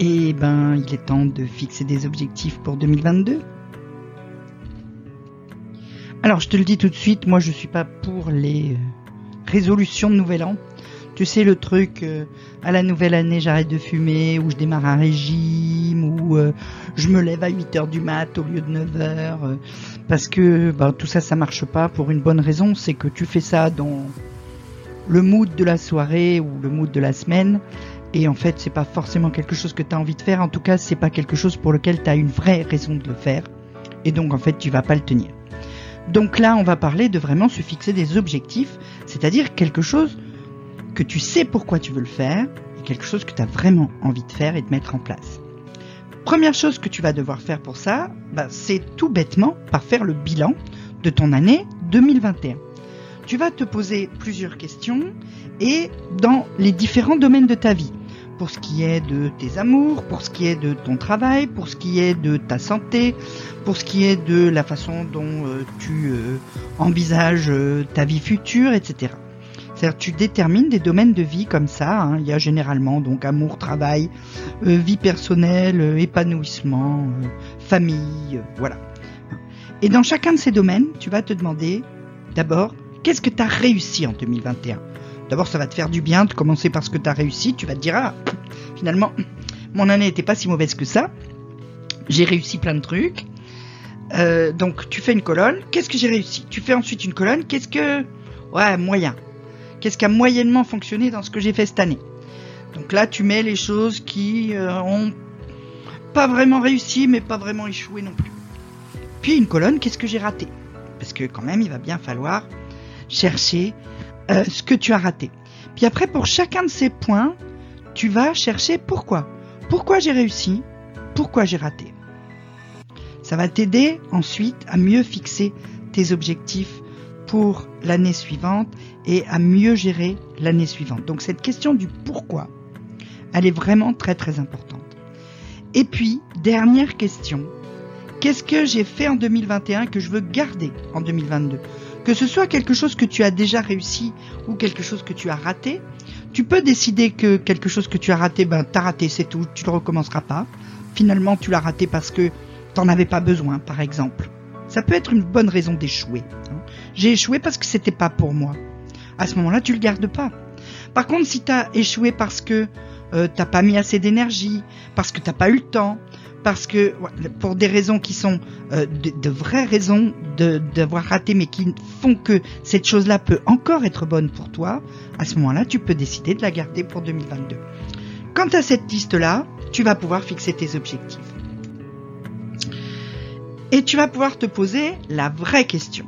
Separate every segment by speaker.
Speaker 1: Et ben, il est temps de fixer des objectifs pour 2022. Alors, je te le dis tout de suite, moi je suis pas pour les euh, résolutions de nouvel an. Tu sais le truc euh, à la nouvelle année j'arrête de fumer ou je démarre un régime ou euh, je me lève à 8 heures du mat au lieu de 9 heures parce que ben, tout ça ça marche pas pour une bonne raison, c'est que tu fais ça dans le mood de la soirée ou le mood de la semaine et en fait, c'est pas forcément quelque chose que tu as envie de faire. En tout cas, c'est pas quelque chose pour lequel tu as une vraie raison de le faire. Et donc, en fait, tu vas pas le tenir. Donc là, on va parler de vraiment se fixer des objectifs, c'est-à-dire quelque chose que tu sais pourquoi tu veux le faire et quelque chose que tu as vraiment envie de faire et de mettre en place. Première chose que tu vas devoir faire pour ça, bah, c'est tout bêtement par faire le bilan de ton année 2021. Tu vas te poser plusieurs questions et dans les différents domaines de ta vie pour ce qui est de tes amours, pour ce qui est de ton travail, pour ce qui est de ta santé, pour ce qui est de la façon dont euh, tu euh, envisages euh, ta vie future, etc. C'est-à-dire tu détermines des domaines de vie comme ça. Hein. Il y a généralement donc amour, travail, vie personnelle, épanouissement, famille, voilà. Et dans chacun de ces domaines, tu vas te demander d'abord qu'est-ce que tu as réussi en 2021 D'abord, ça va te faire du bien de commencer par ce que tu as réussi. Tu vas te dire, ah, finalement, mon année n'était pas si mauvaise que ça. J'ai réussi plein de trucs. Euh, donc, tu fais une colonne. Qu'est-ce que j'ai réussi? Tu fais ensuite une colonne. Qu'est-ce que... Ouais, moyen. Qu'est-ce qui a moyennement fonctionné dans ce que j'ai fait cette année? Donc là, tu mets les choses qui euh, ont pas vraiment réussi, mais pas vraiment échoué non plus. Puis une colonne, qu'est-ce que j'ai raté Parce que quand même, il va bien falloir chercher euh, ce que tu as raté. Puis après, pour chacun de ces points, tu vas chercher pourquoi. Pourquoi j'ai réussi? Pourquoi j'ai raté? Ça va t'aider ensuite à mieux fixer tes objectifs pour l'année suivante et à mieux gérer l'année suivante. Donc cette question du pourquoi, elle est vraiment très très importante. Et puis, dernière question, qu'est-ce que j'ai fait en 2021 que je veux garder en 2022 que ce soit quelque chose que tu as déjà réussi ou quelque chose que tu as raté, tu peux décider que quelque chose que tu as raté, ben t'as raté, c'est tout, tu le recommenceras pas. Finalement, tu l'as raté parce que t'en avais pas besoin, par exemple. Ça peut être une bonne raison d'échouer. Hein. J'ai échoué parce que c'était pas pour moi. À ce moment-là, tu le gardes pas. Par contre, si t'as échoué parce que euh, t'as pas mis assez d'énergie, parce que t'as pas eu le temps, parce que pour des raisons qui sont euh, de, vraies raisons d'avoir raté, mais qui font que cette chose-là peut encore être bonne pour toi, à ce moment-là, tu peux décider de la garder pour 2022. Quant à cette liste-là, tu vas pouvoir fixer tes objectifs. Et tu vas pouvoir te poser la vraie question.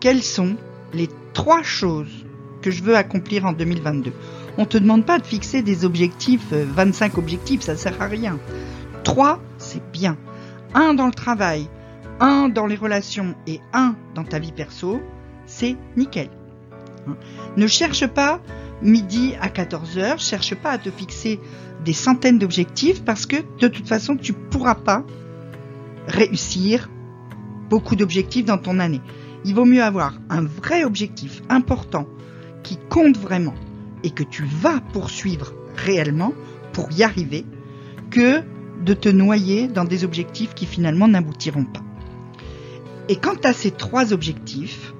Speaker 1: Quelles sont les trois choses que je veux accomplir en 2022 On te demande pas de fixer des objectifs, 25 euh, objectifs, ça sert à rien. Trois, bien. Un dans le travail, un dans les relations et un dans ta vie perso, c'est nickel. Ne cherche pas midi à 14h, cherche pas à te fixer des centaines d'objectifs parce que de toute façon tu pourras pas réussir beaucoup d'objectifs dans ton année. Il vaut mieux avoir un vrai objectif important qui compte vraiment et que tu vas poursuivre réellement pour y arriver que de te noyer dans des objectifs qui finalement n'aboutiront pas. Et quant à ces trois objectifs,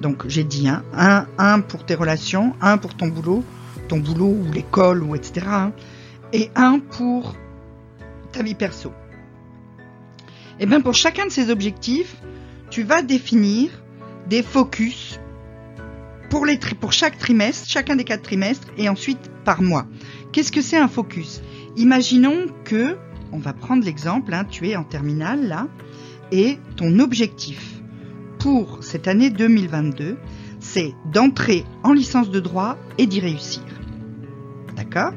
Speaker 1: donc j'ai dit un, un, pour tes relations, un pour ton boulot, ton boulot ou l'école ou etc. Hein, et un pour ta vie perso. Et eh bien pour chacun de ces objectifs, tu vas définir des focus pour chaque trimestre, chacun des quatre trimestres, et ensuite par mois. Qu'est-ce que c'est un focus? Imaginons que, on va prendre l'exemple, hein, tu es en terminale là, et ton objectif pour cette année 2022, c'est d'entrer en licence de droit et d'y réussir. D'accord?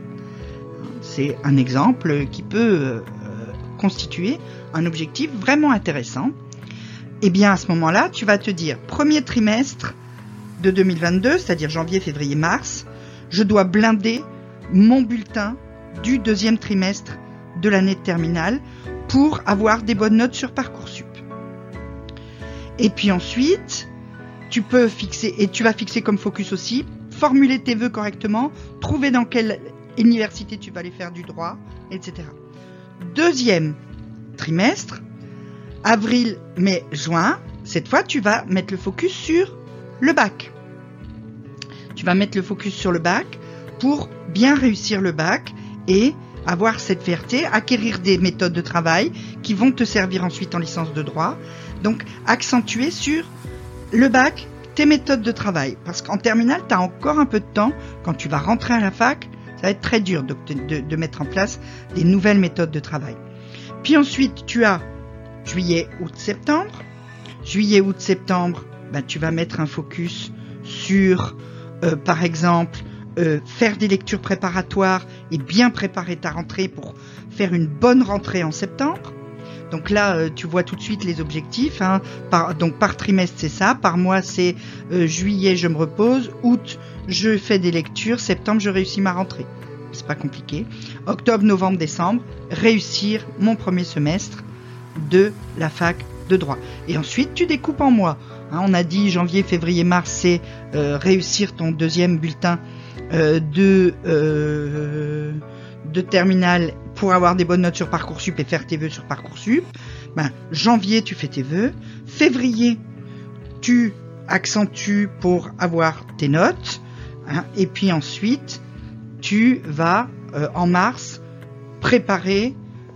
Speaker 1: C'est un exemple qui peut euh, constituer un objectif vraiment intéressant. Et eh bien à ce moment-là, tu vas te dire premier trimestre de 2022, c'est-à-dire janvier, février, mars, je dois blinder mon bulletin du deuxième trimestre de l'année de terminale pour avoir des bonnes notes sur Parcoursup. Et puis ensuite, tu peux fixer, et tu vas fixer comme focus aussi, formuler tes vœux correctement, trouver dans quelle université tu vas aller faire du droit, etc. Deuxième trimestre, avril, mai, juin, cette fois tu vas mettre le focus sur le bac. Tu vas mettre le focus sur le bac pour bien réussir le bac et avoir cette fierté, acquérir des méthodes de travail qui vont te servir ensuite en licence de droit. Donc accentuer sur le bac tes méthodes de travail. Parce qu'en terminale, tu as encore un peu de temps. Quand tu vas rentrer à la fac, ça va être très dur de, mettre en place des nouvelles méthodes de travail. Puis ensuite, tu as juillet, août, septembre. Juillet, août, septembre, ben, tu vas mettre un focus sur, euh, par exemple, euh, faire des lectures préparatoires et bien préparer ta rentrée pour faire une bonne rentrée en septembre. Donc là, euh, tu vois tout de suite les objectifs. Hein. Par, donc par trimestre, c'est ça. Par mois, c'est juillet, je me repose. Août, je fais des lectures. Septembre, je réussis ma rentrée. C'est pas compliqué. Octobre, novembre, décembre, réussir mon premier semestre de la fac de droit. Et ensuite, tu découpes en mois. Hein, on a dit janvier, février, mars, c'est euh, réussir ton deuxième bulletin euh, de, euh, de terminale pour avoir des bonnes notes sur Parcoursup et faire tes vœux sur Parcoursup. Ben, janvier, tu fais tes vœux. Février, tu accentues pour avoir tes notes. Hein, et puis ensuite, tu vas en mars préparer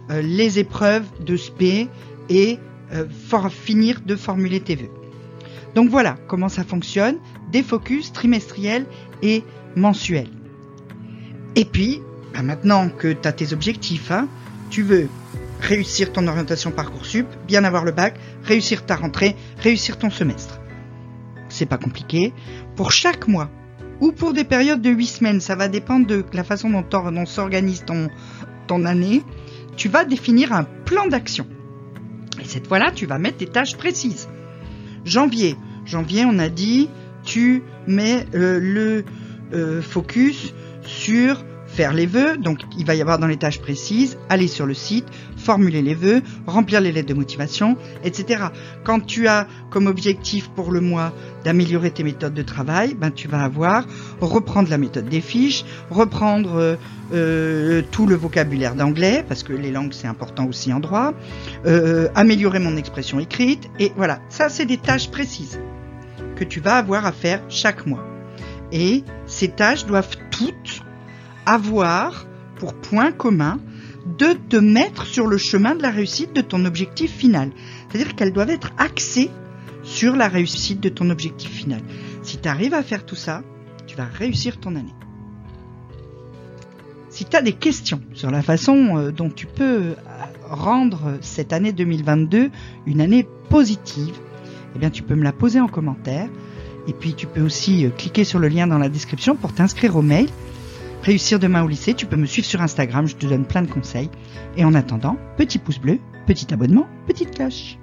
Speaker 1: les épreuves de SP et finir de formuler tes vœux. Donc voilà comment ça fonctionne, des focus trimestriels et mensuels. Et puis, bah maintenant que tu as tes objectifs, hein, tu veux réussir ton orientation Parcoursup, bien avoir le bac, réussir ta rentrée, réussir ton semestre. C'est pas compliqué. Pour chaque mois, ou pour des périodes de 8 semaines, ça va dépendre de la façon dont, on s'organise ton, ton année, tu vas définir un plan d'action. Et cette fois-là, tu vas mettre des tâches précises. Janvier, janvier, on a dit, tu mets euh, le euh, focus sur faire les vœux. Donc, il va y avoir dans les tâches précises, aller sur le site, formuler les vœux, remplir les lettres de motivation, etc. Quand tu as comme objectif pour le mois d'améliorer tes méthodes de travail, ben, tu vas avoir reprendre la méthode des fiches, reprendre euh, tout le vocabulaire d'anglais, parce que les langues c'est important aussi en droit, améliorer mon expression écrite, et voilà, ça c'est des tâches précises que tu vas avoir à faire chaque mois. Et ces tâches doivent toutes avoir pour point commun de te mettre sur le chemin de la réussite de ton objectif final. C'est-à-dire qu'elles doivent être axées sur la réussite de ton objectif final. Si tu arrives à faire tout ça, tu vas réussir ton année. Si tu as des questions sur la façon euh, dont tu peux euh, rendre cette année 2022 une année positive, eh tu peux me la poser en commentaire. Et puis tu peux aussi euh, cliquer sur le lien dans la description pour t'inscrire au mail. Réussir demain au lycée, tu peux me suivre sur Instagram, je te donne plein de conseils. Et en attendant, petit pouce bleu, petit abonnement, petite cloche.